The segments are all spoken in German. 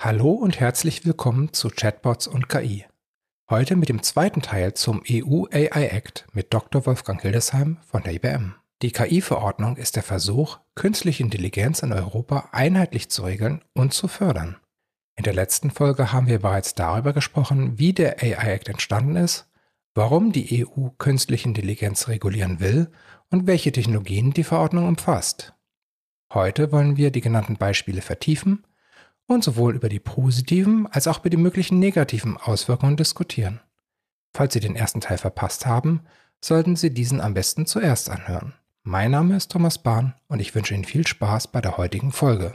Hallo und herzlich willkommen zu Chatbots und KI. Heute mit dem zweiten Teil zum EU AI Act mit Dr. Wolfgang Hildesheim von der IBM. Die KI-Verordnung ist der Versuch, künstliche Intelligenz in Europa einheitlich zu regeln und zu fördern. In der letzten Folge haben wir bereits darüber gesprochen, wie der AI Act entstanden ist, warum die EU künstliche Intelligenz regulieren will und welche Technologien die Verordnung umfasst. Heute wollen wir die genannten Beispiele vertiefen und sowohl über die positiven als auch über die möglichen negativen Auswirkungen diskutieren. Falls Sie den ersten Teil verpasst haben, sollten Sie diesen am besten zuerst anhören. Mein Name ist Thomas Bahn und ich wünsche Ihnen viel Spaß bei der heutigen Folge.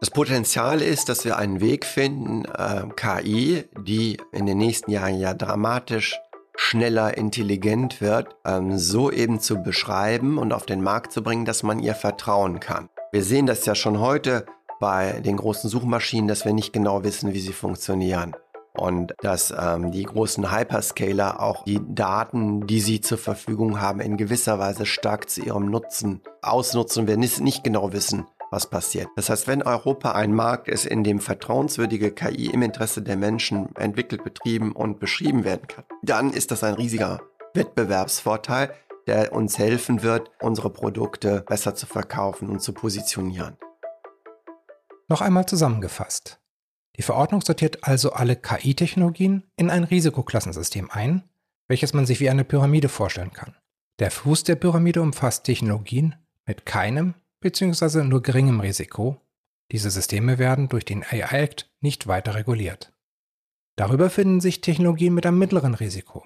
Das Potenzial ist, dass wir einen Weg finden, äh, KI, die in den nächsten Jahren ja dramatisch schneller intelligent wird, ähm, so eben zu beschreiben und auf den Markt zu bringen, dass man ihr vertrauen kann. Wir sehen das ja schon heute bei den großen Suchmaschinen, dass wir nicht genau wissen, wie sie funktionieren. Und dass ähm, die großen Hyperscaler auch die Daten, die sie zur Verfügung haben, in gewisser Weise stark zu ihrem Nutzen ausnutzen wir nicht genau wissen, was passiert. Das heißt, wenn Europa ein Markt ist, in dem vertrauenswürdige KI im Interesse der Menschen entwickelt, betrieben und beschrieben werden kann, dann ist das ein riesiger Wettbewerbsvorteil, der uns helfen wird, unsere Produkte besser zu verkaufen und zu positionieren. Noch einmal zusammengefasst. Die Verordnung sortiert also alle KI-Technologien in ein Risikoklassensystem ein, welches man sich wie eine Pyramide vorstellen kann. Der Fuß der Pyramide umfasst Technologien mit keinem bzw. nur geringem Risiko. Diese Systeme werden durch den AI Act nicht weiter reguliert. Darüber finden sich Technologien mit einem mittleren Risiko.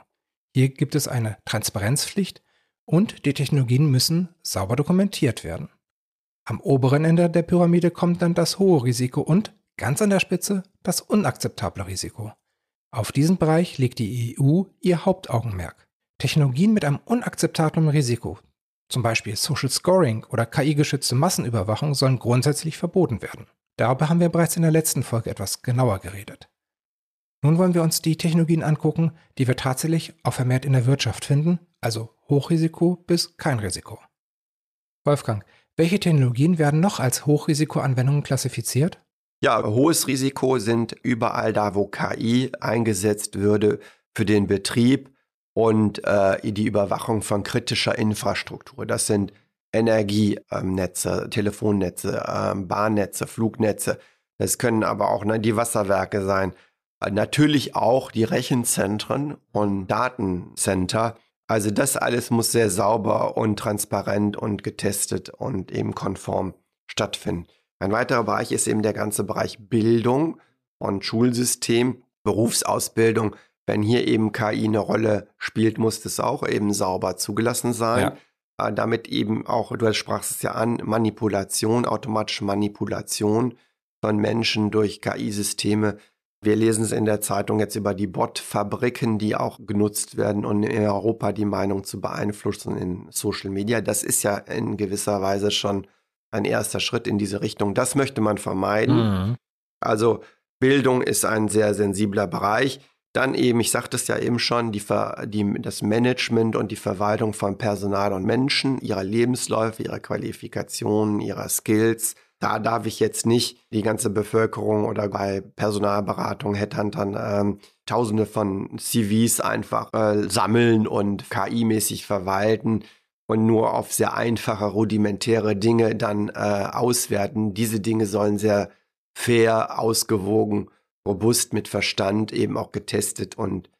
Hier gibt es eine Transparenzpflicht und die Technologien müssen sauber dokumentiert werden. Am oberen Ende der Pyramide kommt dann das hohe Risiko und ganz an der Spitze das unakzeptable Risiko. Auf diesen Bereich legt die EU ihr Hauptaugenmerk. Technologien mit einem unakzeptablen Risiko, zum Beispiel Social Scoring oder KI-geschützte Massenüberwachung, sollen grundsätzlich verboten werden. Darüber haben wir bereits in der letzten Folge etwas genauer geredet. Nun wollen wir uns die Technologien angucken, die wir tatsächlich auch vermehrt in der Wirtschaft finden, also Hochrisiko bis kein Risiko. Wolfgang, welche Technologien werden noch als Hochrisikoanwendungen klassifiziert? Ja, hohes Risiko sind überall da, wo KI eingesetzt würde für den Betrieb und äh, die Überwachung von kritischer Infrastruktur. Das sind Energienetze, Telefonnetze, äh, Bahnnetze, Flugnetze. Das können aber auch ne, die Wasserwerke sein. Natürlich auch die Rechenzentren und Datencenter also das alles muss sehr sauber und transparent und getestet und eben konform stattfinden. Ein weiterer Bereich ist eben der ganze Bereich Bildung und Schulsystem, Berufsausbildung. Wenn hier eben KI eine Rolle spielt, muss das auch eben sauber zugelassen sein. Ja. Äh, damit eben auch, du sprachst es ja an, Manipulation, automatische Manipulation von Menschen durch KI-Systeme wir lesen es in der Zeitung jetzt über die Bot-Fabriken, die auch genutzt werden, um in Europa die Meinung zu beeinflussen in Social Media. Das ist ja in gewisser Weise schon ein erster Schritt in diese Richtung. Das möchte man vermeiden. Mhm. Also Bildung ist ein sehr sensibler Bereich. Dann eben, ich sagte es ja eben schon, die, die, das Management und die Verwaltung von Personal und Menschen, ihrer Lebensläufe, ihrer Qualifikationen, ihrer Skills, da darf ich jetzt nicht die ganze Bevölkerung oder bei Personalberatung, Headhuntern ähm, tausende von CVs einfach äh, sammeln und KI-mäßig verwalten und nur auf sehr einfache, rudimentäre Dinge dann äh, auswerten. Diese Dinge sollen sehr fair, ausgewogen, robust mit Verstand eben auch getestet und,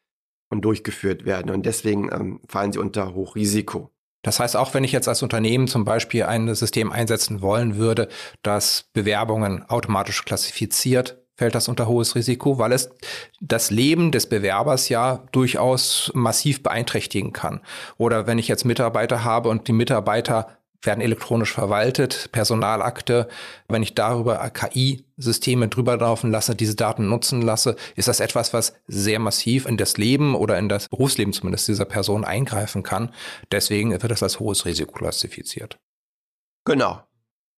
und durchgeführt werden. Und deswegen ähm, fallen sie unter Hochrisiko. Das heißt, auch wenn ich jetzt als Unternehmen zum Beispiel ein System einsetzen wollen würde, das Bewerbungen automatisch klassifiziert, fällt das unter hohes Risiko, weil es das Leben des Bewerbers ja durchaus massiv beeinträchtigen kann. Oder wenn ich jetzt Mitarbeiter habe und die Mitarbeiter werden elektronisch verwaltet, Personalakte. Wenn ich darüber KI-Systeme drüber laufen lasse, diese Daten nutzen lasse, ist das etwas, was sehr massiv in das Leben oder in das Berufsleben zumindest dieser Person eingreifen kann. Deswegen wird das als hohes Risiko klassifiziert. Genau.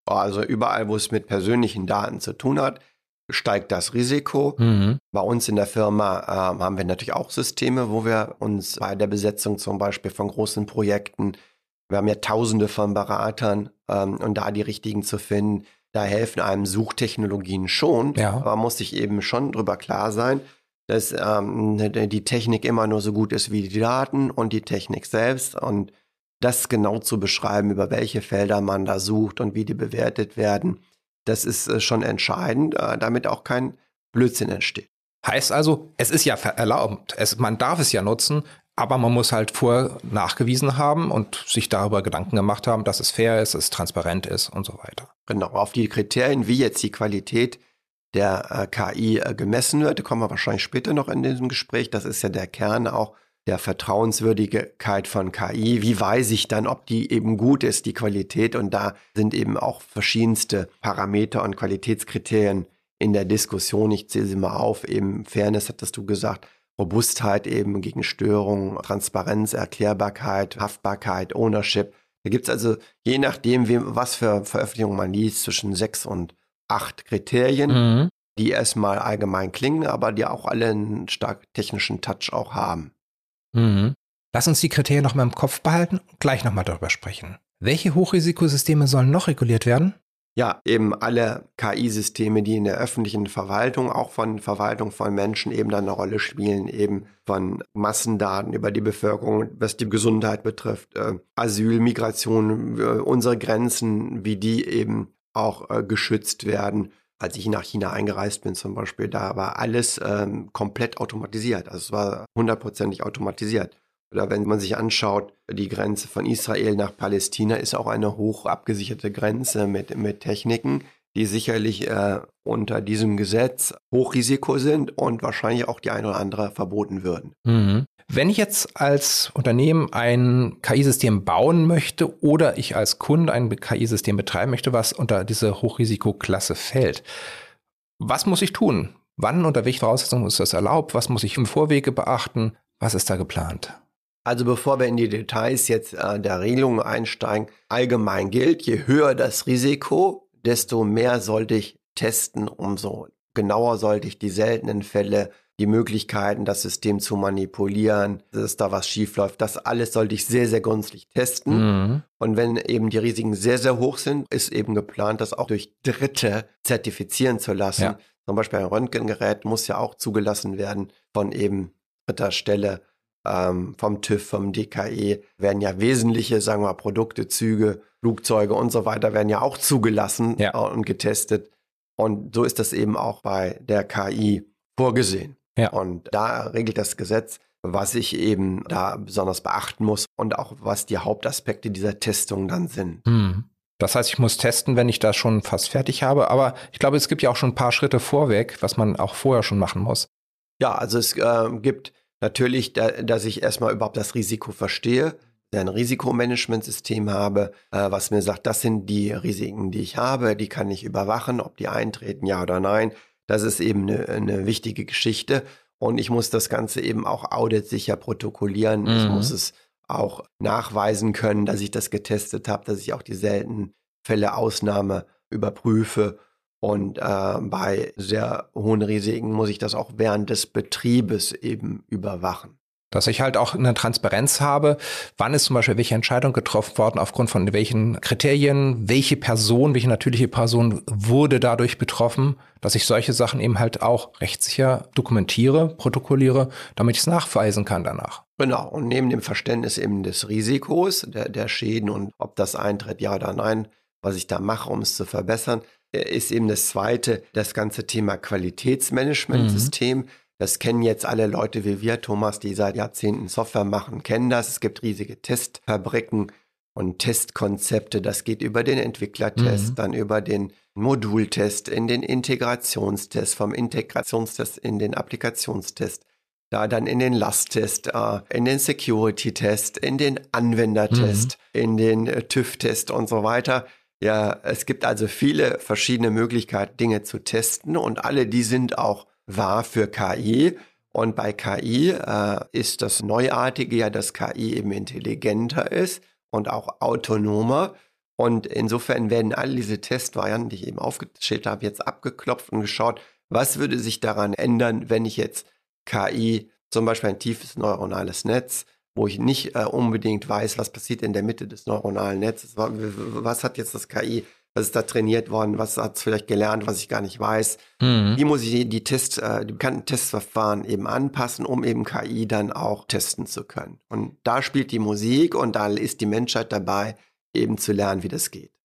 Also überall, wo es mit persönlichen Daten zu tun hat, steigt das Risiko. Mhm. Bei uns in der Firma äh, haben wir natürlich auch Systeme, wo wir uns bei der Besetzung zum Beispiel von großen Projekten wir haben ja tausende von Beratern ähm, und da die richtigen zu finden, da helfen einem Suchtechnologien schon, Ja. aber man muss sich eben schon drüber klar sein, dass ähm, die Technik immer nur so gut ist wie die Daten und die Technik selbst und das genau zu beschreiben, über welche Felder man da sucht und wie die bewertet werden, das ist äh, schon entscheidend, äh, damit auch kein Blödsinn entsteht. Heißt also, es ist ja erlaubt. Es, man darf es ja nutzen, aber man muss halt vorher nachgewiesen haben und sich darüber Gedanken gemacht haben, dass es fair ist, dass es transparent ist und so weiter. Genau, auf die Kriterien, wie jetzt die Qualität der äh, KI äh, gemessen wird, kommen wir wahrscheinlich später noch in diesem Gespräch. Das ist ja der Kern auch der Vertrauenswürdigkeit von KI. Wie weiß ich dann, ob die eben gut ist, die Qualität? Und da sind eben auch verschiedenste Parameter und Qualitätskriterien in der Diskussion. Ich zähle sie mal auf. Eben Fairness, hattest du gesagt, Robustheit eben gegen Störungen, Transparenz, Erklärbarkeit, Haftbarkeit, Ownership. Da gibt es also, je nachdem, wem, was für Veröffentlichungen man liest, zwischen sechs und acht Kriterien, Mhm. die erstmal allgemein klingen, aber die auch alle einen stark technischen Touch auch haben. Mhm. Lass uns die Kriterien noch mal im Kopf behalten und gleich noch mal darüber sprechen. Welche Hochrisikosysteme sollen noch reguliert werden? Ja, eben alle KI-Systeme, die in der öffentlichen Verwaltung, auch von Verwaltung von Menschen eben dann eine Rolle spielen, eben von Massendaten über die Bevölkerung, was die Gesundheit betrifft, äh, Asyl, Migration, äh, unsere Grenzen, wie die eben auch äh, geschützt werden. Als ich nach China eingereist bin zum Beispiel, da war alles ähm, komplett automatisiert. Also es war hundertprozentig automatisiert. Oder wenn man sich anschaut, die Grenze von Israel nach Palästina ist auch eine hoch abgesicherte Grenze mit, mit Techniken, die sicherlich äh, unter diesem Gesetz Hochrisiko sind und wahrscheinlich auch die eine oder andere verboten würden. Mhm. Wenn ich jetzt als Unternehmen ein KI-System bauen möchte oder ich als Kunde ein KI-System betreiben möchte, was unter diese Hochrisikoklasse fällt, was muss ich tun? Wann, unter welchen Voraussetzungen ist das erlaubt? Was muss ich im Vorwege beachten? Was ist da geplant? Also bevor wir in die Details jetzt äh, der Regelungen einsteigen, allgemein gilt, je höher das Risiko, desto mehr sollte ich testen, umso genauer sollte ich die seltenen Fälle, die Möglichkeiten, das System zu manipulieren, dass da was schiefläuft, das alles sollte ich sehr, sehr günstig testen. Mhm. Und wenn eben die Risiken sehr, sehr hoch sind, ist eben geplant, das auch durch Dritte zertifizieren zu lassen. Ja. Zum Beispiel ein Röntgengerät muss ja auch zugelassen werden von eben dritter Stelle ähm, vom TÜV, vom DKE, werden ja wesentliche, sagen wir mal, Produkte, Züge, Flugzeuge und so weiter, werden ja auch zugelassen Ja. äh, und getestet. Und so ist das eben auch bei der KI vorgesehen. Ja. Und da regelt das Gesetz, was ich eben da besonders beachten muss und auch was die Hauptaspekte dieser Testung dann sind. Mhm. Das heißt, ich muss testen, wenn ich das schon fast fertig habe. Aber ich glaube, es gibt ja auch schon ein paar Schritte vorweg, was man auch vorher schon machen muss. Ja, also es äh, gibt natürlich, da, dass ich erstmal überhaupt das Risiko verstehe, ein Risikomanagementsystem habe, äh, was mir sagt, das sind die Risiken, die ich habe, die kann ich überwachen, ob die eintreten, ja oder nein. Das ist eben eine, eine wichtige Geschichte. Und ich muss das Ganze eben auch auditsicher protokollieren. Ich Mhm. muss es auch nachweisen können, dass ich das getestet habe, dass ich auch die seltenen Fälle Ausnahme überprüfe. Und äh, bei sehr hohen Risiken muss ich das auch während des Betriebes eben überwachen. Dass ich halt auch eine Transparenz habe, wann ist zum Beispiel welche Entscheidung getroffen worden, aufgrund von welchen Kriterien, welche Person, welche natürliche Person wurde dadurch betroffen, dass ich solche Sachen eben halt auch rechtssicher dokumentiere, protokolliere, damit ich es nachweisen kann danach. Genau, und neben dem Verständnis eben des Risikos, der, der Schäden und ob das eintritt, ja oder nein, was ich da mache, um es zu verbessern, ist eben das zweite, das ganze Thema Qualitätsmanagementsystem. Das kennen jetzt alle Leute wie wir, Thomas, die seit Jahrzehnten Software machen, kennen das. Es gibt riesige Testfabriken und Testkonzepte. Das geht über den Entwicklertest, Mhm. dann über den Modultest, in den Integrationstest, vom Integrationstest in den Applikationstest da dann in den Lasttest, äh, in den Security-Test, in den Anwendertest, in den äh, TÜV-Test und so weiter. Ja, es gibt also viele verschiedene Möglichkeiten, Dinge zu testen und alle die sind auch wahr für KI. Und bei KI äh, ist das Neuartige ja, dass KI eben intelligenter ist und auch autonomer. Und insofern werden all diese Testvarianten, die ich eben aufgestellt habe, jetzt abgeklopft und geschaut, was würde sich daran ändern, wenn ich jetzt KI, zum Beispiel ein tiefes neuronales Netz, wo ich nicht äh, unbedingt weiß, was passiert in der Mitte des neuronalen Netzes. Was hat jetzt das KI Was ist da trainiert worden? Was hat es vielleicht gelernt, was ich gar nicht weiß? Mhm. Wie muss ich die, die Test, äh, die bekannten Testverfahren eben anpassen, um eben KI dann auch testen zu können? Und da spielt die Musik und da ist die Menschheit dabei, eben zu lernen, wie das geht.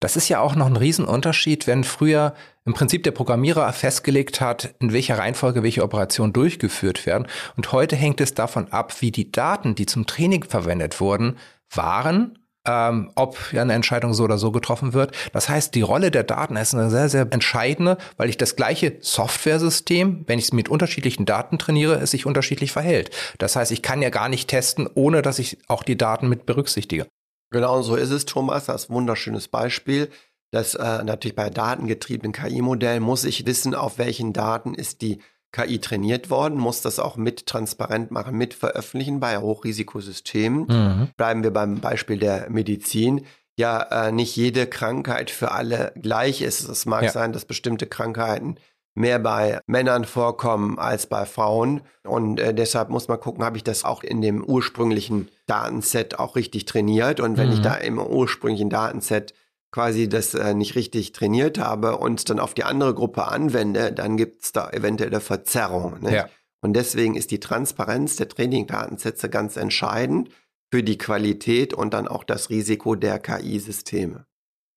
Das ist ja auch noch ein Riesenunterschied, wenn früher im Prinzip der Programmierer festgelegt hat, in welcher Reihenfolge welche Operationen durchgeführt werden. Und heute hängt es davon ab, wie die Daten, die zum Training verwendet wurden, waren, ähm, ob eine Entscheidung so oder so getroffen wird. Das heißt, die Rolle der Daten ist eine sehr, sehr entscheidende, weil ich das gleiche Software-System, wenn ich es mit unterschiedlichen Daten trainiere, es sich unterschiedlich verhält. Das heißt, ich kann ja gar nicht testen, ohne dass ich auch die Daten mit berücksichtige. Genau so ist es, Thomas. Das ist ein wunderschönes Beispiel. Das äh, natürlich bei datengetriebenen KI-Modellen muss ich wissen, auf welchen Daten ist die KI trainiert worden, muss das auch mit transparent machen, mit veröffentlichen bei Hochrisikosystemen. Mhm. Bleiben wir beim Beispiel der Medizin. Ja, äh, nicht jede Krankheit für alle gleich ist. Es mag ja. sein, dass bestimmte Krankheiten mehr bei Männern vorkommen als bei Frauen. Und äh, deshalb muss man gucken, habe ich das auch in dem ursprünglichen Datenset auch richtig trainiert. Und wenn mhm. ich da im ursprünglichen Datenset quasi das äh, nicht richtig trainiert habe und dann auf die andere Gruppe anwende, dann gibt es da eventuelle Verzerrungen. Ja. Und deswegen ist die Transparenz der Training-Datensätze ganz entscheidend für die Qualität und dann auch das Risiko der KI-Systeme.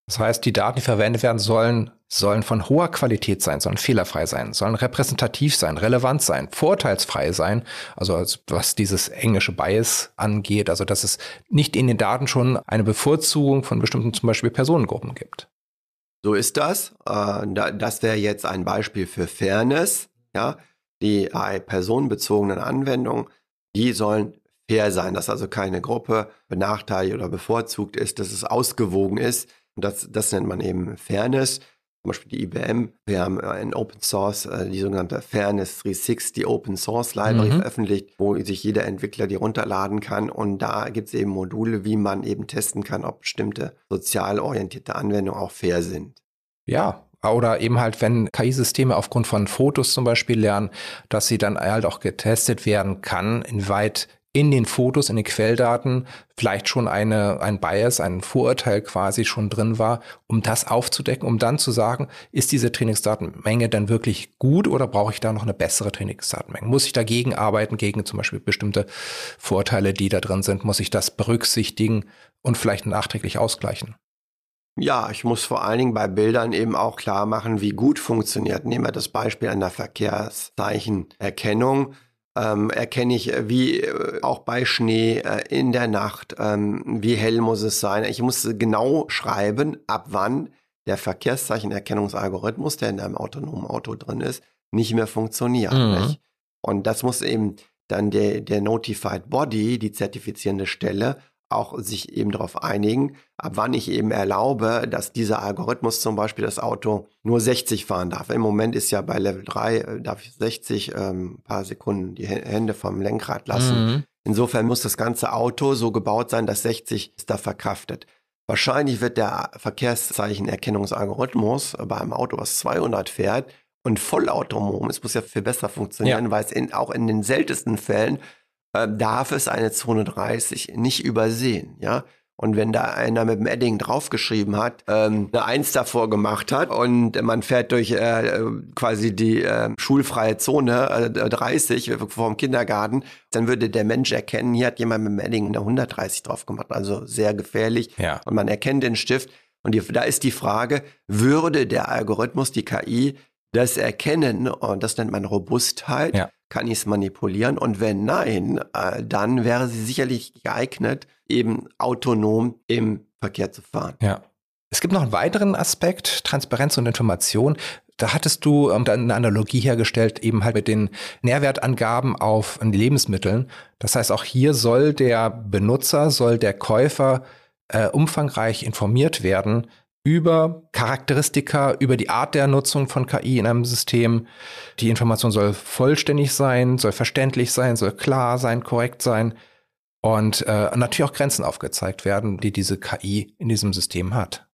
Das heißt, die Daten, die verwendet werden sollen, sollen von hoher Qualität sein, sollen fehlerfrei sein, sollen repräsentativ sein, relevant sein, vorteilsfrei sein. Also was dieses englische Bias angeht, also dass es nicht in den Daten schon eine Bevorzugung von bestimmten zum Beispiel Personengruppen gibt. So ist das. Äh, das wäre jetzt ein Beispiel für Fairness. Ja, die personenbezogenen Anwendungen, die sollen fair sein, dass also keine Gruppe benachteiligt oder bevorzugt ist, dass es ausgewogen ist und das, das nennt man eben Fairness. Zum Beispiel die IBM, wir haben in Open Source äh, die sogenannte Fairness 360 Open Source Library mhm. veröffentlicht, wo sich jeder Entwickler die runterladen kann. Und da gibt es eben Module, wie man eben testen kann, ob bestimmte sozial orientierte Anwendungen auch fair sind. Ja, oder eben halt, wenn KI-Systeme aufgrund von Fotos zum Beispiel lernen, dass sie dann halt auch getestet werden kann, inwieweit in den Fotos, in den Quelldaten vielleicht schon eine, ein Bias, ein Vorurteil quasi schon drin war, um das aufzudecken, um dann zu sagen, ist diese Trainingsdatenmenge dann wirklich gut oder brauche ich da noch eine bessere Trainingsdatenmenge? Muss ich dagegen arbeiten, gegen zum Beispiel bestimmte Vorteile, die da drin sind? Muss ich das berücksichtigen und vielleicht nachträglich ausgleichen? Ja, ich muss vor allen Dingen bei Bildern eben auch klar machen, wie gut funktioniert. Nehmen wir das Beispiel einer Verkehrszeichenerkennung ähm, erkenne ich, äh, wie äh, auch bei Schnee äh, in der Nacht, ähm, wie hell muss es sein. Ich muss genau schreiben, ab wann der Verkehrszeichenerkennungsalgorithmus, der in einem autonomen Auto drin ist, nicht mehr funktioniert. Mhm. Nicht? Und das muss eben dann der, der Notified Body, die zertifizierende Stelle, auch sich eben darauf einigen, ab wann ich eben erlaube, dass dieser Algorithmus zum Beispiel das Auto nur 60 fahren darf. Im Moment ist ja bei Level 3, äh, darf ich 60 ähm, paar Sekunden die Hände vom Lenkrad lassen. Mhm. Insofern muss das ganze Auto so gebaut sein, dass 60 ist da verkraftet. Wahrscheinlich wird der Verkehrszeichenerkennungsalgorithmus bei einem Auto, was 200 fährt und vollautonom, es muss ja viel besser funktionieren, ja. weil es in, auch in den seltensten Fällen äh, darf es eine Zone 30 nicht übersehen, ja. Und wenn da einer mit dem Edding draufgeschrieben hat, ähm, eine Eins davor gemacht hat und man fährt durch äh, quasi die äh, schulfreie Zone äh, 30 vorm Kindergarten, dann würde der Mensch erkennen, hier hat jemand mit dem Edding eine 130 drauf gemacht, also sehr gefährlich. Ja. Und man erkennt den Stift. Und die, da ist die Frage, würde der Algorithmus, die KI, das erkennen, und das nennt man Robustheit, ja. kann ich es manipulieren? Und wenn nein, äh, dann wäre sie sicherlich geeignet, eben autonom im Verkehr zu fahren. Ja. Es gibt noch einen weiteren Aspekt, Transparenz und Information. Da hattest du ähm, eine Analogie hergestellt, eben halt mit den Nährwertangaben auf Lebensmitteln. Das heißt, auch hier soll der Benutzer, soll der Käufer äh, umfangreich informiert werden, über Charakteristika, über die Art der Nutzung von KI in einem System. Die Information soll vollständig sein, soll verständlich sein, soll klar sein, korrekt sein und äh, natürlich auch Grenzen aufgezeigt werden, die diese KI in diesem System hat.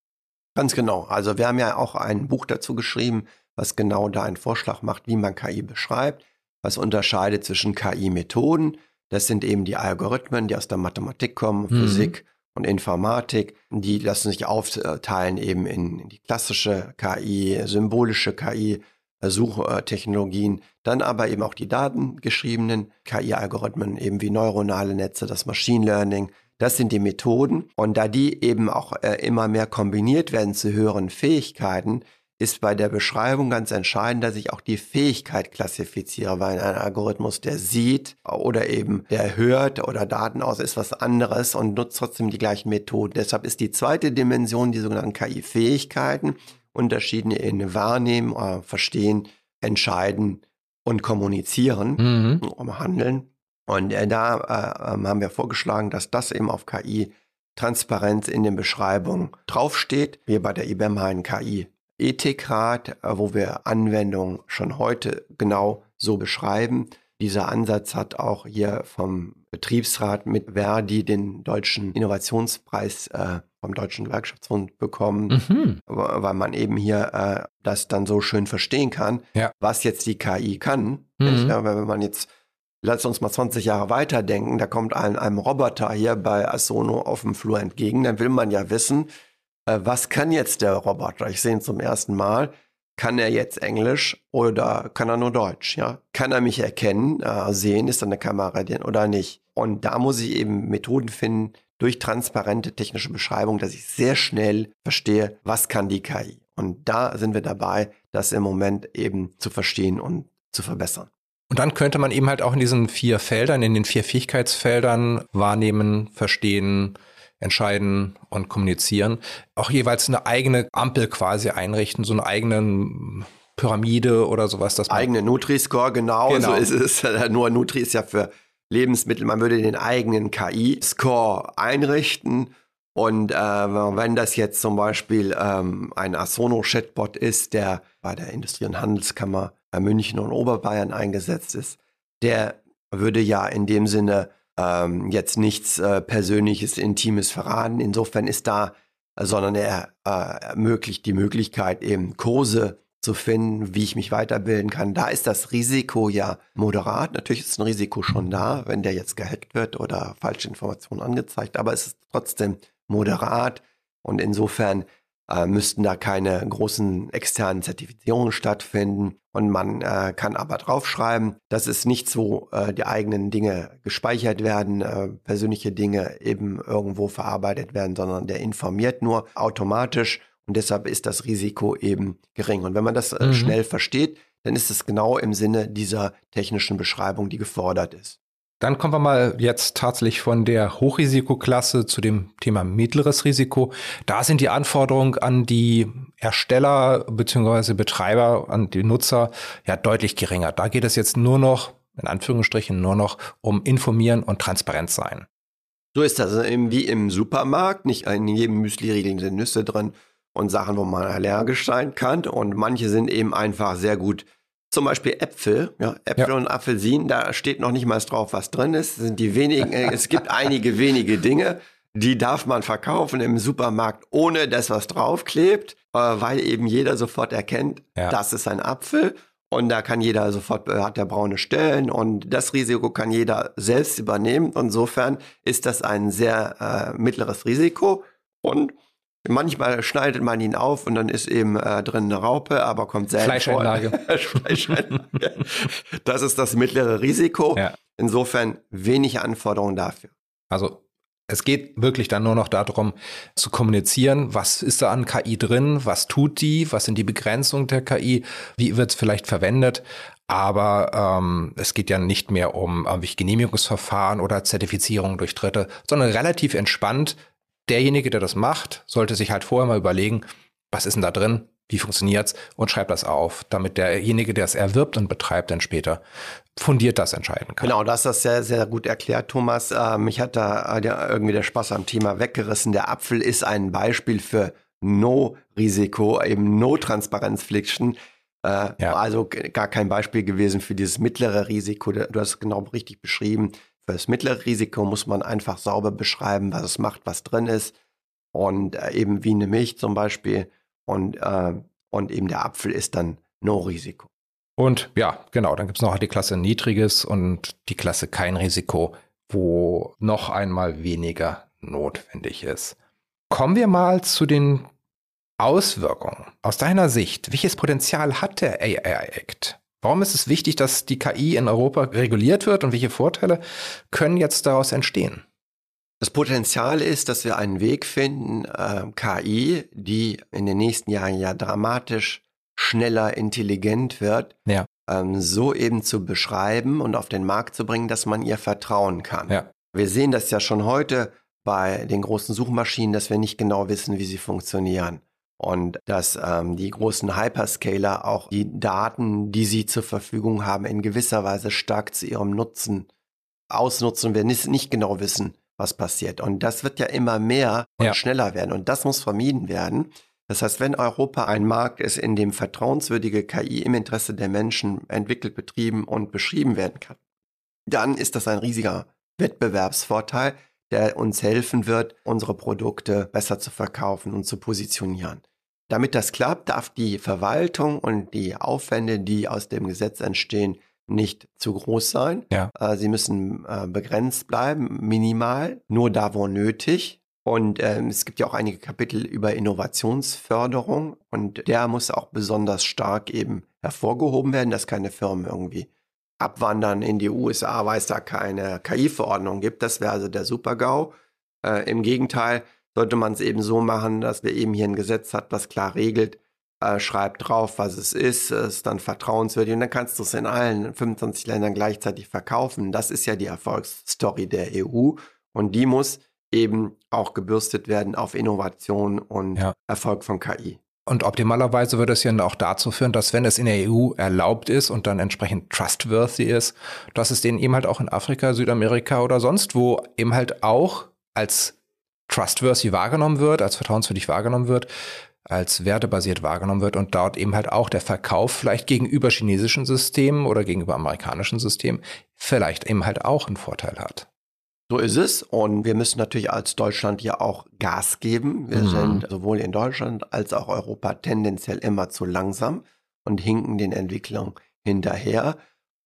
Ganz genau. Also wir haben ja auch ein Buch dazu geschrieben, was genau da einen Vorschlag macht, wie man KI beschreibt, was unterscheidet zwischen KI-Methoden. Das sind eben die Algorithmen, die aus der Mathematik kommen, mhm. Physik und Informatik. Die lassen sich aufteilen eben in die klassische KI, symbolische KI, Suchtechnologien, dann aber eben auch die datengeschriebenen KI-Algorithmen, eben wie neuronale Netze, das Machine Learning. Das sind die Methoden. Und da die eben auch äh, immer mehr kombiniert werden zu höheren Fähigkeiten, ist bei der Beschreibung ganz entscheidend, dass ich auch die Fähigkeit klassifiziere, weil ein Algorithmus, der sieht oder eben der hört oder Daten aus, ist was anderes und nutzt trotzdem die gleichen Methoden. Deshalb ist die zweite Dimension die sogenannten KI-Fähigkeiten, Unterschiede in Wahrnehmen, äh, Verstehen, Entscheiden und Kommunizieren, mhm. um Handeln. Und äh, da äh, ähm, haben wir vorgeschlagen, dass das eben auf KI Transparenz in den Beschreibungen draufsteht, wie bei der IBM ein KI Ethikrat, äh, wo wir Anwendungen schon heute genau so beschreiben. Dieser Ansatz hat auch hier vom Betriebsrat mit Verdi den deutschen Innovationspreis äh, vom Deutschen Gewerkschaftsbund bekommen, mhm. weil man eben hier äh, das dann so schön verstehen kann, ja. was jetzt die KI kann. Mhm. Ja, wenn man jetzt, lass uns mal 20 Jahre weiterdenken, da kommt ein, einem Roboter hier bei Asono auf dem Flur entgegen, dann will man ja wissen, was kann jetzt der Roboter? Ich sehe ihn zum ersten Mal. Kann er jetzt Englisch oder kann er nur Deutsch? Ja? Kann er mich erkennen, äh, sehen, ist da eine Kamera drin oder nicht? Und da muss ich eben Methoden finden durch transparente technische Beschreibung, dass ich sehr schnell verstehe, was kann die KI. Und da sind wir dabei, das im Moment eben zu verstehen und zu verbessern. Und dann könnte man eben halt auch in diesen vier Feldern, in den vier Fähigkeitsfeldern wahrnehmen, verstehen, entscheiden und kommunizieren, auch jeweils eine eigene Ampel quasi einrichten, so eine eigene Pyramide oder sowas. Das eigene Nutri-Score, genau, genau, so ist es. Nur Nutri ist ja für Lebensmittel. Man würde den eigenen KI-Score einrichten. Und äh, wenn das jetzt zum Beispiel ähm, ein Asono-Chatbot ist, der bei der Industrie- und Handelskammer München und Oberbayern eingesetzt ist, der würde ja in dem Sinne ähm, jetzt nichts äh, Persönliches, Intimes verraten. Insofern ist da, äh, sondern er äh, ermöglicht die Möglichkeit, eben Kurse zu finden, wie ich mich weiterbilden kann. Da ist das Risiko ja moderat. Natürlich ist ein Risiko schon da, wenn der jetzt gehackt wird oder falsche Informationen angezeigt, aber es ist trotzdem moderat und insofern äh, müssten da keine großen externen Zertifizierungen stattfinden. Und man äh, kann aber draufschreiben, dass es nicht so äh, die eigenen Dinge gespeichert werden, äh, persönliche Dinge eben irgendwo verarbeitet werden, sondern der informiert nur automatisch und deshalb ist das Risiko eben gering. Und wenn man das äh, mhm. schnell versteht, dann ist es genau im Sinne dieser technischen Beschreibung, die gefordert ist. Dann kommen wir mal jetzt tatsächlich von der Hochrisikoklasse zu dem Thema mittleres Risiko. Da sind die Anforderungen an die Ersteller bzw. Betreiber, an die Nutzer ja deutlich geringer. Da geht es jetzt nur noch, in Anführungsstrichen, nur noch um Informieren und Transparenz sein. So ist das also wie im Supermarkt. Nicht in jedem Müsli-Riegel sind Nüsse drin und Sachen, wo man allergisch sein kann. Und manche sind eben einfach sehr gut zum Beispiel Äpfel, ja, Äpfel ja. und Apfelsinen, da steht noch nicht mal drauf, was drin ist. Sind die wenigen, äh, es gibt einige wenige Dinge, die darf man verkaufen im Supermarkt, ohne dass was draufklebt, äh, weil eben jeder sofort erkennt, ja. das ist ein Apfel. Und da kann jeder sofort, äh, hat der braune Stellen und das Risiko kann jeder selbst übernehmen. Insofern ist das ein sehr äh, mittleres Risiko. Und Manchmal schneidet man ihn auf und dann ist eben äh, drin eine Raupe, aber kommt selten Fleischeinlage. Fleischeinlage. Das ist das mittlere Risiko. Ja. Insofern wenig Anforderungen dafür. Also es geht wirklich dann nur noch darum zu kommunizieren, was ist da an KI drin, was tut die, was sind die Begrenzungen der KI, wie wird es vielleicht verwendet. Aber ähm, es geht ja nicht mehr um irgendwelche Genehmigungsverfahren oder Zertifizierung durch Dritte, sondern relativ entspannt derjenige, der das macht, sollte sich halt vorher mal überlegen, was ist denn da drin, wie funktioniert's und schreibt das auf, damit derjenige, der es erwirbt und betreibt, dann später fundiert das entscheiden kann. Genau, das ist sehr, sehr gut erklärt, Thomas. Äh, mich hat da äh, irgendwie der Spaß am Thema weggerissen. Der Apfel ist ein Beispiel für No-Risiko, eben No-Transparenz-Fiction. Äh, ja. Also gar kein Beispiel gewesen für dieses mittlere Risiko. Du hast es genau richtig beschrieben. Das mittlere Risiko muss man einfach sauber beschreiben, was es macht, was drin ist. Und äh, eben wie eine Milch zum Beispiel. Und, äh, und eben der Apfel ist dann No-Risiko. Und ja, genau, dann gibt es noch die Klasse Niedriges und die Klasse Kein Risiko, wo noch einmal weniger notwendig ist. Kommen wir mal zu den Auswirkungen. Aus deiner Sicht, welches Potenzial hat der AI Act? Warum ist es wichtig, dass die KI in Europa reguliert wird und welche Vorteile können jetzt daraus entstehen? Das Potenzial ist, dass wir einen Weg finden, äh, KI, die in den nächsten Jahren ja dramatisch schneller intelligent wird, ja. ähm, so eben zu beschreiben und auf den Markt zu bringen, dass man ihr vertrauen kann. Ja. Wir sehen das ja schon heute bei den großen Suchmaschinen, dass wir nicht genau wissen, wie sie funktionieren und dass ähm, die großen Hyperscaler auch die Daten, die sie zur Verfügung haben, in gewisser Weise stark zu ihrem Nutzen ausnutzen wir nicht, nicht genau wissen, was passiert. Und das wird ja immer mehr und ja. schneller werden und das muss vermieden werden. Das heißt, wenn Europa ein Markt ist, in dem vertrauenswürdige KI im Interesse der Menschen entwickelt, betrieben und beschrieben werden kann, dann ist das ein riesiger Wettbewerbsvorteil, der uns helfen wird, unsere Produkte besser zu verkaufen und zu positionieren. Damit das klappt, darf die Verwaltung und die Aufwände, die aus dem Gesetz entstehen, nicht zu groß sein. Ja. Äh, sie müssen äh, begrenzt bleiben, minimal, nur da, wo nötig. Und ähm, es gibt ja auch einige Kapitel über Innovationsförderung und der muss auch besonders stark eben hervorgehoben werden, dass keine Firmen irgendwie abwandern in die USA, weil es da keine KI-Verordnung gibt. Das wäre also der Super-GAU. Äh, Im Gegenteil sollte man es eben so machen, dass wir eben hier ein Gesetz hat, was klar regelt, äh, schreibt drauf, was es ist, ist dann vertrauenswürdig und dann kannst du es in allen 25 Ländern gleichzeitig verkaufen. Das ist ja die Erfolgsstory der EU und die muss eben auch gebürstet werden auf Innovation und ja. Erfolg von KI. Und optimalerweise würde es ja auch dazu führen, dass wenn es in der EU erlaubt ist und dann entsprechend trustworthy ist, dass es den eben halt auch in Afrika, Südamerika oder sonst wo eben halt auch als trustworthy wahrgenommen wird, als vertrauenswürdig wahrgenommen wird, als wertebasiert wahrgenommen wird und dort eben halt auch der Verkauf vielleicht gegenüber chinesischen Systemen oder gegenüber amerikanischen Systemen vielleicht eben halt auch einen Vorteil hat. So ist es. Und wir müssen natürlich als Deutschland ja auch Gas geben. Wir mhm. sind sowohl in Deutschland als auch Europa tendenziell immer zu langsam und hinken den Entwicklungen hinterher.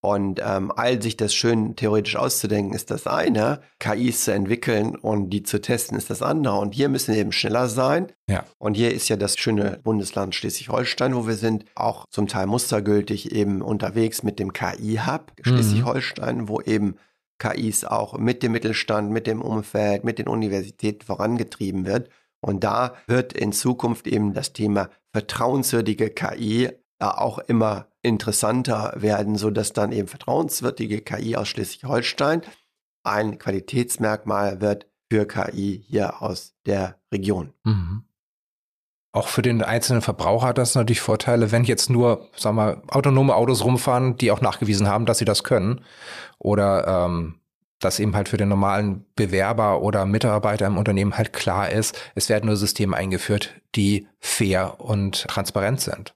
Und ähm, all sich das schön theoretisch auszudenken, ist das eine. KIs zu entwickeln und die zu testen, ist das andere. Und hier müssen wir eben schneller sein. Ja. Und hier ist ja das schöne Bundesland Schleswig-Holstein, wo wir sind, auch zum Teil mustergültig eben unterwegs mit dem KI-Hub mhm. Schleswig-Holstein, wo eben KIs auch mit dem Mittelstand, mit dem Umfeld, mit den Universitäten vorangetrieben wird. Und da wird in Zukunft eben das Thema vertrauenswürdige KI auch immer interessanter werden, sodass dann eben vertrauenswürdige KI aus Schleswig-Holstein ein Qualitätsmerkmal wird für KI hier aus der Region. Mhm. Auch für den einzelnen Verbraucher hat das natürlich Vorteile, wenn jetzt nur, sagen wir, autonome Autos rumfahren, die auch nachgewiesen haben, dass sie das können. Oder ähm, dass eben halt für den normalen Bewerber oder Mitarbeiter im Unternehmen halt klar ist, es werden nur Systeme eingeführt, die fair und transparent sind.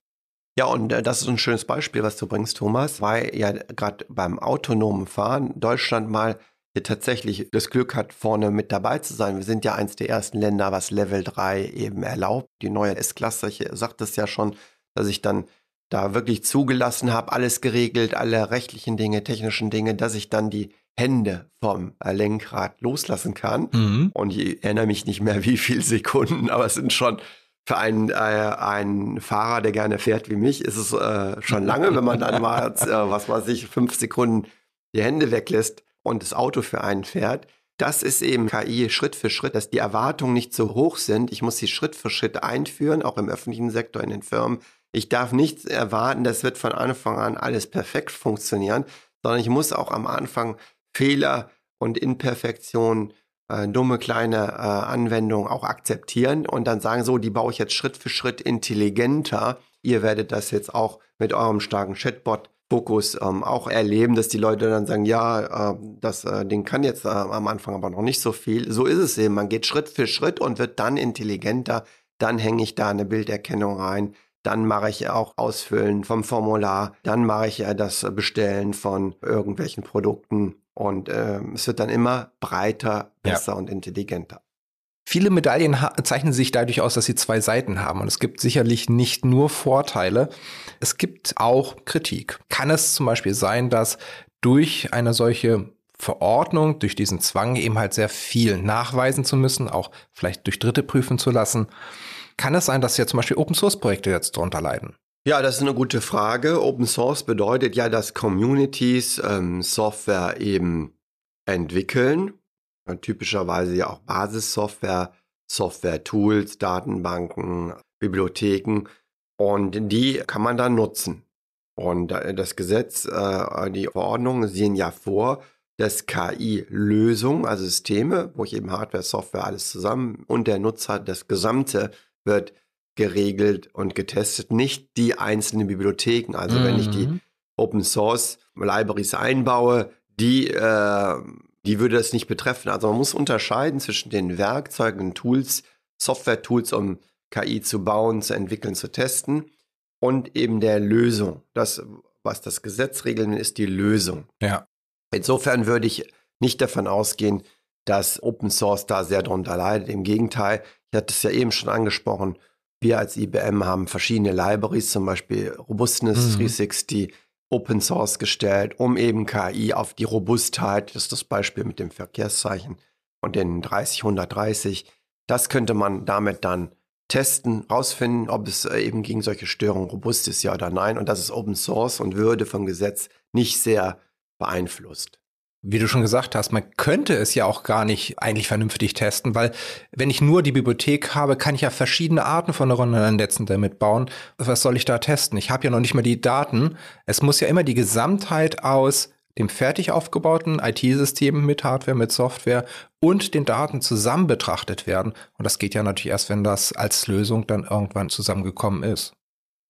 Ja, und äh, das ist ein schönes Beispiel, was du bringst, Thomas, weil ja gerade beim autonomen Fahren Deutschland mal tatsächlich das Glück hat, vorne mit dabei zu sein. Wir sind ja eins der ersten Länder, was Level 3 eben erlaubt. Die neue S-Klasse, ich sagte es ja schon, dass ich dann da wirklich zugelassen habe, alles geregelt, alle rechtlichen Dinge, technischen Dinge, dass ich dann die Hände vom Lenkrad loslassen kann. Mhm. Und ich erinnere mich nicht mehr, wie viele Sekunden, aber es sind schon für einen, äh, einen Fahrer, der gerne fährt wie mich, ist es äh, schon lange, wenn man dann mal, äh, was weiß ich, fünf Sekunden die Hände weglässt und das Auto für einen fährt. Das ist eben KI Schritt für Schritt, dass die Erwartungen nicht so hoch sind. Ich muss sie Schritt für Schritt einführen, auch im öffentlichen Sektor, in den Firmen. Ich darf nicht erwarten, das wird von Anfang an alles perfekt funktionieren, sondern ich muss auch am Anfang Fehler und Imperfektionen, äh, dumme kleine äh, Anwendungen auch akzeptieren und dann sagen, so, die baue ich jetzt Schritt für Schritt intelligenter. Ihr werdet das jetzt auch mit eurem starken Chatbot Fokus ähm, auch erleben, dass die Leute dann sagen, ja, äh, das äh, Ding kann jetzt äh, am Anfang aber noch nicht so viel. So ist es eben. Man geht Schritt für Schritt und wird dann intelligenter. Dann hänge ich da eine Bilderkennung rein. Dann mache ich auch Ausfüllen vom Formular. Dann mache ich ja das Bestellen von irgendwelchen Produkten. Und äh, es wird dann immer breiter, besser ja. und intelligenter. Viele Medaillen zeichnen sich dadurch aus, dass sie zwei Seiten haben. Und es gibt sicherlich nicht nur Vorteile, es gibt auch Kritik. Kann es zum Beispiel sein, dass durch eine solche Verordnung, durch diesen Zwang eben halt sehr viel nachweisen zu müssen, auch vielleicht durch Dritte prüfen zu lassen. Kann es sein, dass ja zum Beispiel Open Source Projekte jetzt darunter leiden? Ja, das ist eine gute Frage. Open Source bedeutet ja, dass Communities ähm, Software eben entwickeln. Und typischerweise ja auch Basissoftware, Software-Tools, Datenbanken, Bibliotheken. Und die kann man dann nutzen. Und das Gesetz, äh, die Verordnungen sehen ja vor, dass KI-Lösungen, also Systeme, wo ich eben Hardware, Software, alles zusammen und der Nutzer, das Gesamte wird geregelt und getestet, nicht die einzelnen Bibliotheken. Also mhm. wenn ich die mhm. Open Source Libraries einbaue, die, äh, die würde das nicht betreffen. Also man muss unterscheiden zwischen den Werkzeugen, Tools, Software-Tools, um KI zu bauen, zu entwickeln, zu testen und eben der Lösung. Das, was das Gesetz regelt, ist die Lösung. Ja. Insofern würde ich nicht davon ausgehen, dass Open Source da sehr darunter leidet. Im Gegenteil, ich hatte es ja eben schon angesprochen, wir als IBM haben verschiedene Libraries, zum Beispiel Robustness mhm. 360, Open Source gestellt, um eben KI auf die Robustheit, das ist das Beispiel mit dem Verkehrszeichen und den 30130, das könnte man damit dann testen, rausfinden, ob es äh, eben gegen solche Störungen robust ist, ja oder nein. Und das ist Open Source und würde vom Gesetz nicht sehr beeinflusst wie du schon gesagt hast, man könnte es ja auch gar nicht eigentlich vernünftig testen, weil wenn ich nur die Bibliothek habe, kann ich ja verschiedene Arten von neuronalen Netzen damit bauen. Was soll ich da testen? Ich habe ja noch nicht mal die Daten. Es muss ja immer die Gesamtheit aus dem fertig aufgebauten IT-System mit Hardware, mit Software und den Daten zusammen betrachtet werden. Und das geht ja natürlich erst, wenn das als Lösung dann irgendwann zusammengekommen ist.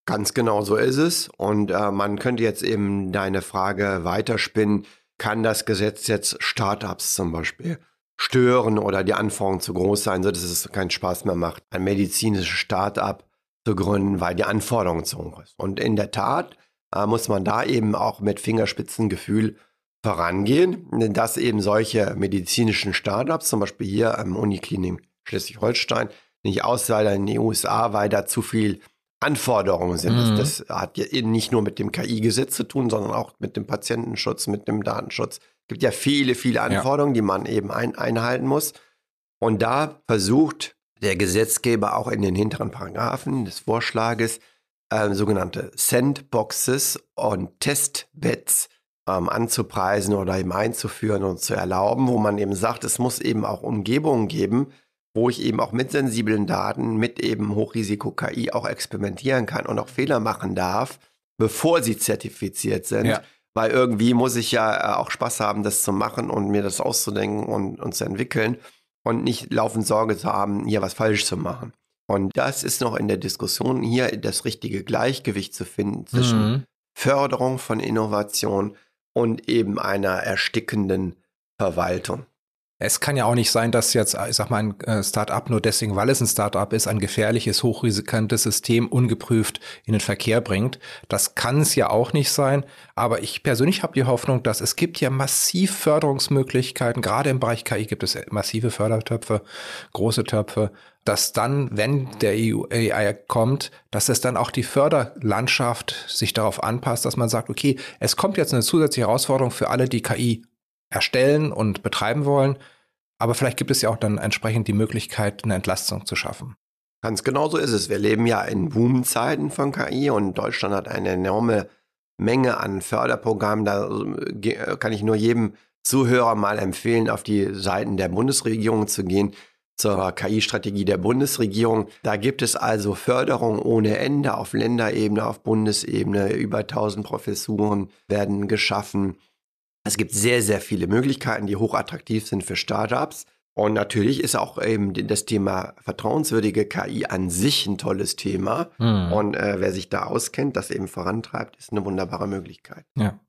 Ganz genau so ist es. Und äh, man könnte jetzt eben deine Frage weiterspinnen kann das Gesetz jetzt Startups zum Beispiel stören oder die Anforderungen zu groß sein, sodass es keinen Spaß mehr macht, ein medizinisches Startup zu gründen, weil die Anforderungen zu hoch ist. Und in der Tat äh, muss man da eben auch mit Fingerspitzengefühl vorangehen, dass eben solche medizinischen Startups, zum Beispiel hier am Uniklinik Schleswig-Holstein, nicht ausweichen in den USA, weil da zu viel Anforderungen sind. Mhm. Das, das, hat ja nicht nur mit dem KI-Gesetz zu tun, sondern auch mit dem Patientenschutz, mit dem Datenschutz. Es gibt ja viele, viele Anforderungen, ja. die man eben ein, einhalten muss. Und da versucht der Gesetzgeber auch in den hinteren Paragraphen des Vorschlages äh, sogenannte Sandboxes und Testbeds ähm, anzupreisen oder eben einzuführen und zu erlauben, wo man eben sagt, es muss eben auch Umgebungen geben, wo ich eben auch mit sensiblen Daten, mit eben Hochrisiko-KI auch experimentieren kann und auch Fehler machen darf, bevor sie zertifiziert sind. Ja. Weil irgendwie muss ich ja äh, auch Spaß haben, das zu machen und mir das auszudenken und, und zu entwickeln und nicht laufend Sorge zu haben, hier was falsch zu machen. Und das ist noch in der Diskussion, hier das richtige Gleichgewicht zu finden zwischen mhm. Förderung von Innovation und eben einer erstickenden Verwaltung. Es kann ja auch nicht sein, dass jetzt, ich sag mal, ein äh, Startup nur deswegen, weil es ein Startup ist, ein gefährliches, hochriskantes System ungeprüft in den Verkehr bringt. Das kann es ja auch nicht sein. Aber ich persönlich habe die Hoffnung, dass es gibt ja massiv Förderungsmöglichkeiten. Gerade im Bereich KI gibt es massive Fördertöpfe, große Töpfe, dass dann, wenn der EU AI kommt, dass es dann auch die Förderlandschaft sich darauf anpasst, dass man sagt, okay, es kommt jetzt eine zusätzliche Herausforderung für alle, die KI erstellen und betreiben wollen. Aber vielleicht gibt es ja auch dann entsprechend die Möglichkeit, eine Entlastung zu schaffen. Ganz genau so ist es. Wir leben ja in Boomzeiten von KI und Deutschland hat eine enorme Menge an Förderprogrammen. Da äh, kann ich nur jedem Zuhörer mal empfehlen, auf die Seiten der Bundesregierung zu gehen zur KI-Strategie der Bundesregierung. Da gibt es also Förderung ohne Ende auf Länderebene, auf Bundesebene. Über 1000 Professuren werden geschaffen. Es gibt sehr, sehr viele Möglichkeiten, die hochattraktiv sind für Startups. Und natürlich ist auch eben das Thema vertrauenswürdige KI an sich ein tolles Thema. Mhm. Und äh, wer sich da auskennt, das eben vorantreibt, ist eine wunderbare Möglichkeit. Ja.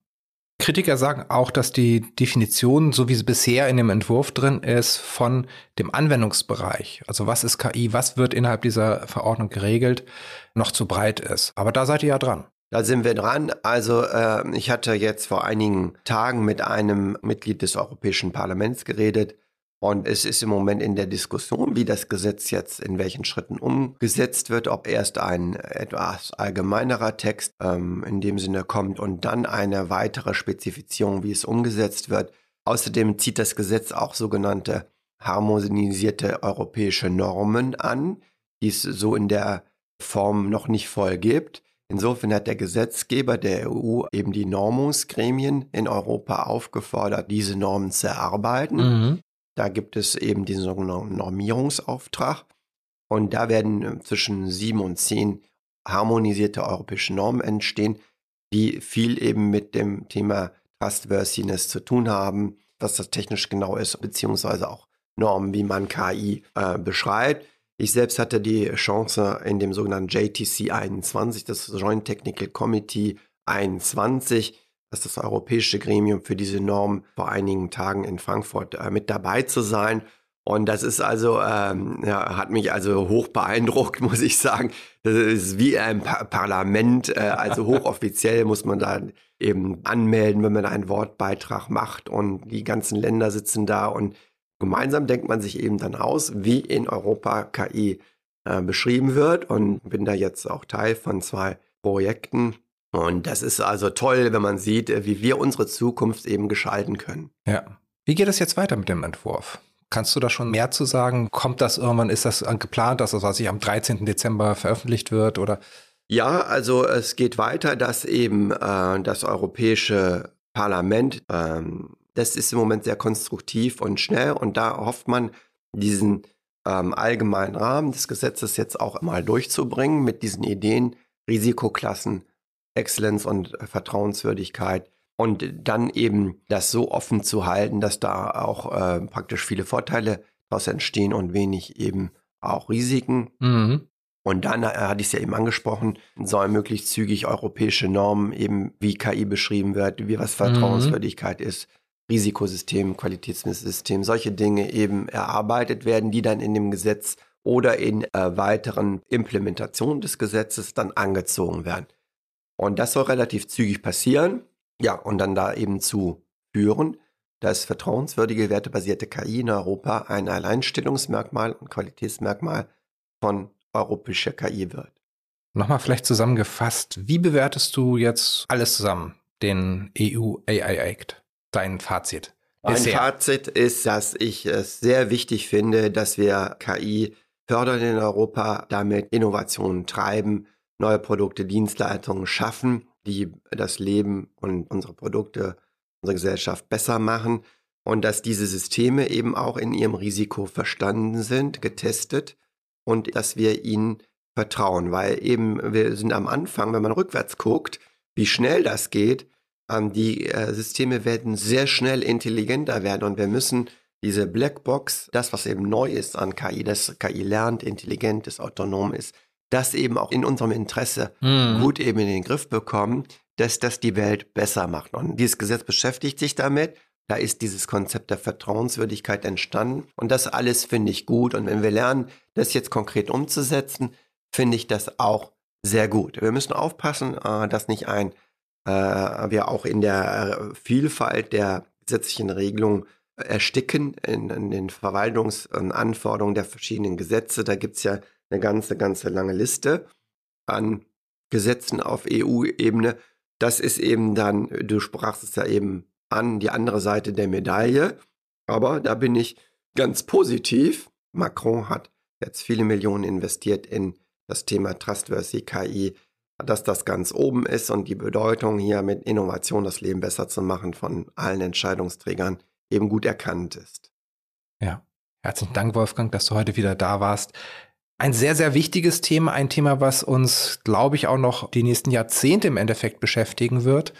Kritiker sagen auch, dass die Definition, so wie sie bisher in dem Entwurf drin ist, von dem Anwendungsbereich, also was ist KI, was wird innerhalb dieser Verordnung geregelt, noch zu breit ist. Aber da seid ihr ja dran. Da sind wir dran. Also äh, ich hatte jetzt vor einigen Tagen mit einem Mitglied des Europäischen Parlaments geredet und es ist im Moment in der Diskussion, wie das Gesetz jetzt in welchen Schritten umgesetzt wird, ob erst ein etwas allgemeinerer Text ähm, in dem Sinne kommt und dann eine weitere Spezifizierung, wie es umgesetzt wird. Außerdem zieht das Gesetz auch sogenannte harmonisierte europäische Normen an, die es so in der Form noch nicht voll gibt. Insofern hat der Gesetzgeber der EU eben die Normungsgremien in Europa aufgefordert, diese Normen zu erarbeiten. Mhm. Da gibt es eben den sogenannten Normierungsauftrag. Und da werden äh, zwischen sieben und zehn harmonisierte europäische Normen entstehen, die viel eben mit dem Thema Trustworthiness zu tun haben, was das technisch genau ist, beziehungsweise auch Normen, wie man KI äh, beschreibt. Ich selbst hatte die Chance in dem sogenannten JTC 21, das Joint Technical Committee 21, das ist das europäische Gremium für diese Norm, vor einigen Tagen in Frankfurt äh, mit dabei zu sein. Und das ist also, ähm, ja, hat mich also hoch beeindruckt, muss ich sagen. Das ist wie ein pa Parlament, äh, also hochoffiziell muss man da eben anmelden, wenn man einen Wortbeitrag macht und die ganzen Länder sitzen da und gemeinsam denkt man sich eben dann aus, wie in Europa KI äh, beschrieben wird und bin da jetzt auch Teil von zwei Projekten. Und das ist also toll, wenn man sieht, äh, wie wir unsere Zukunft eben gestalten können. Ja. Wie geht es jetzt weiter mit dem Entwurf? Kannst du da schon mehr zu sagen? Kommt das irgendwann, ist das geplant, dass das, was ich am 13. Dezember veröffentlicht wird oder? Ja, also es geht weiter, dass eben äh, das Europäische Parlament ähm, das ist im Moment sehr konstruktiv und schnell und da hofft man, diesen ähm, allgemeinen Rahmen des Gesetzes jetzt auch mal durchzubringen mit diesen Ideen, Risikoklassen, Exzellenz und Vertrauenswürdigkeit und dann eben das so offen zu halten, dass da auch äh, praktisch viele Vorteile daraus entstehen und wenig eben auch Risiken. Mhm. Und dann äh, hatte ich es ja eben angesprochen, sollen möglichst zügig europäische Normen eben wie KI beschrieben wird, wie was mhm. Vertrauenswürdigkeit mhm. ist, Risikosystem, Qualitätsmisssystem, solche Dinge eben erarbeitet werden, die dann in dem Gesetz oder in äh, weiteren Implementationen des Gesetzes dann angezogen werden. Und das soll relativ zügig passieren. Ja, und dann da eben zu führen, dass vertrauenswürdige, wertebasierte KI in Europa ein Alleinstellungsmerkmal und Qualitätsmerkmal von europäischer KI wird. Nochmal vielleicht zusammengefasst, wie bewertest du jetzt alles zusammen, den EU AI Act? Dein Fazit? Mein Fazit ist, dass ich es sehr wichtig finde, dass wir KI fördern in Europa, damit Innovationen treiben, neue Produkte, Dienstleistungen schaffen, die das Leben und unsere Produkte, unsere Gesellschaft besser machen und dass diese Systeme eben auch in ihrem Risiko verstanden sind, getestet und dass wir ihnen vertrauen, weil eben wir sind am Anfang, wenn man rückwärts guckt, wie schnell das geht, die äh, Systeme werden sehr schnell intelligenter werden und wir müssen diese Blackbox, das, was eben neu ist an KI, das KI lernt, intelligent ist, autonom ist, das eben auch in unserem Interesse mhm. gut eben in den Griff bekommen, dass das die Welt besser macht. Und dieses Gesetz beschäftigt sich damit. Da ist dieses Konzept der Vertrauenswürdigkeit entstanden. Und das alles finde ich gut. Und wenn wir lernen, das jetzt konkret umzusetzen, finde ich das auch sehr gut. Wir müssen aufpassen, äh, dass nicht ein äh, wir auch in der Vielfalt der gesetzlichen Regelungen ersticken, in, in den Verwaltungsanforderungen der verschiedenen Gesetze. Da gibt es ja eine ganze, ganze lange Liste an Gesetzen auf EU-Ebene. Das ist eben dann, du sprachst es ja eben an, die andere Seite der Medaille. Aber da bin ich ganz positiv. Macron hat jetzt viele Millionen investiert in das Thema Trustworthy KI dass das ganz oben ist und die Bedeutung hier mit Innovation das Leben besser zu machen von allen Entscheidungsträgern eben gut erkannt ist. Ja, herzlichen Dank, Wolfgang, dass du heute wieder da warst. Ein sehr, sehr wichtiges Thema, ein Thema, was uns, glaube ich, auch noch die nächsten Jahrzehnte im Endeffekt beschäftigen wird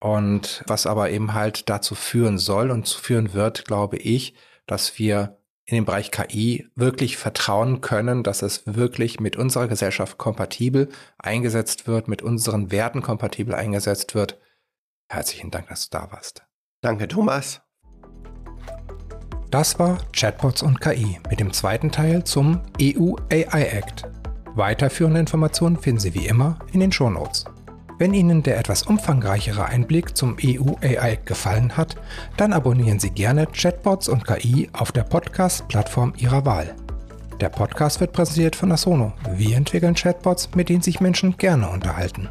und was aber eben halt dazu führen soll und zu führen wird, glaube ich, dass wir in den Bereich KI wirklich vertrauen können, dass es wirklich mit unserer Gesellschaft kompatibel eingesetzt wird, mit unseren Werten kompatibel eingesetzt wird. Herzlichen Dank, dass du da warst. Danke, Thomas. Das war Chatbots und KI mit dem zweiten Teil zum EU AI Act. Weiterführende Informationen finden Sie wie immer in den Shownotes. Wenn Ihnen der etwas umfangreichere Einblick zum EU AI gefallen hat, dann abonnieren Sie gerne Chatbots und KI auf der Podcast-Plattform Ihrer Wahl. Der Podcast wird präsentiert von Asono. Wir entwickeln Chatbots, mit denen sich Menschen gerne unterhalten.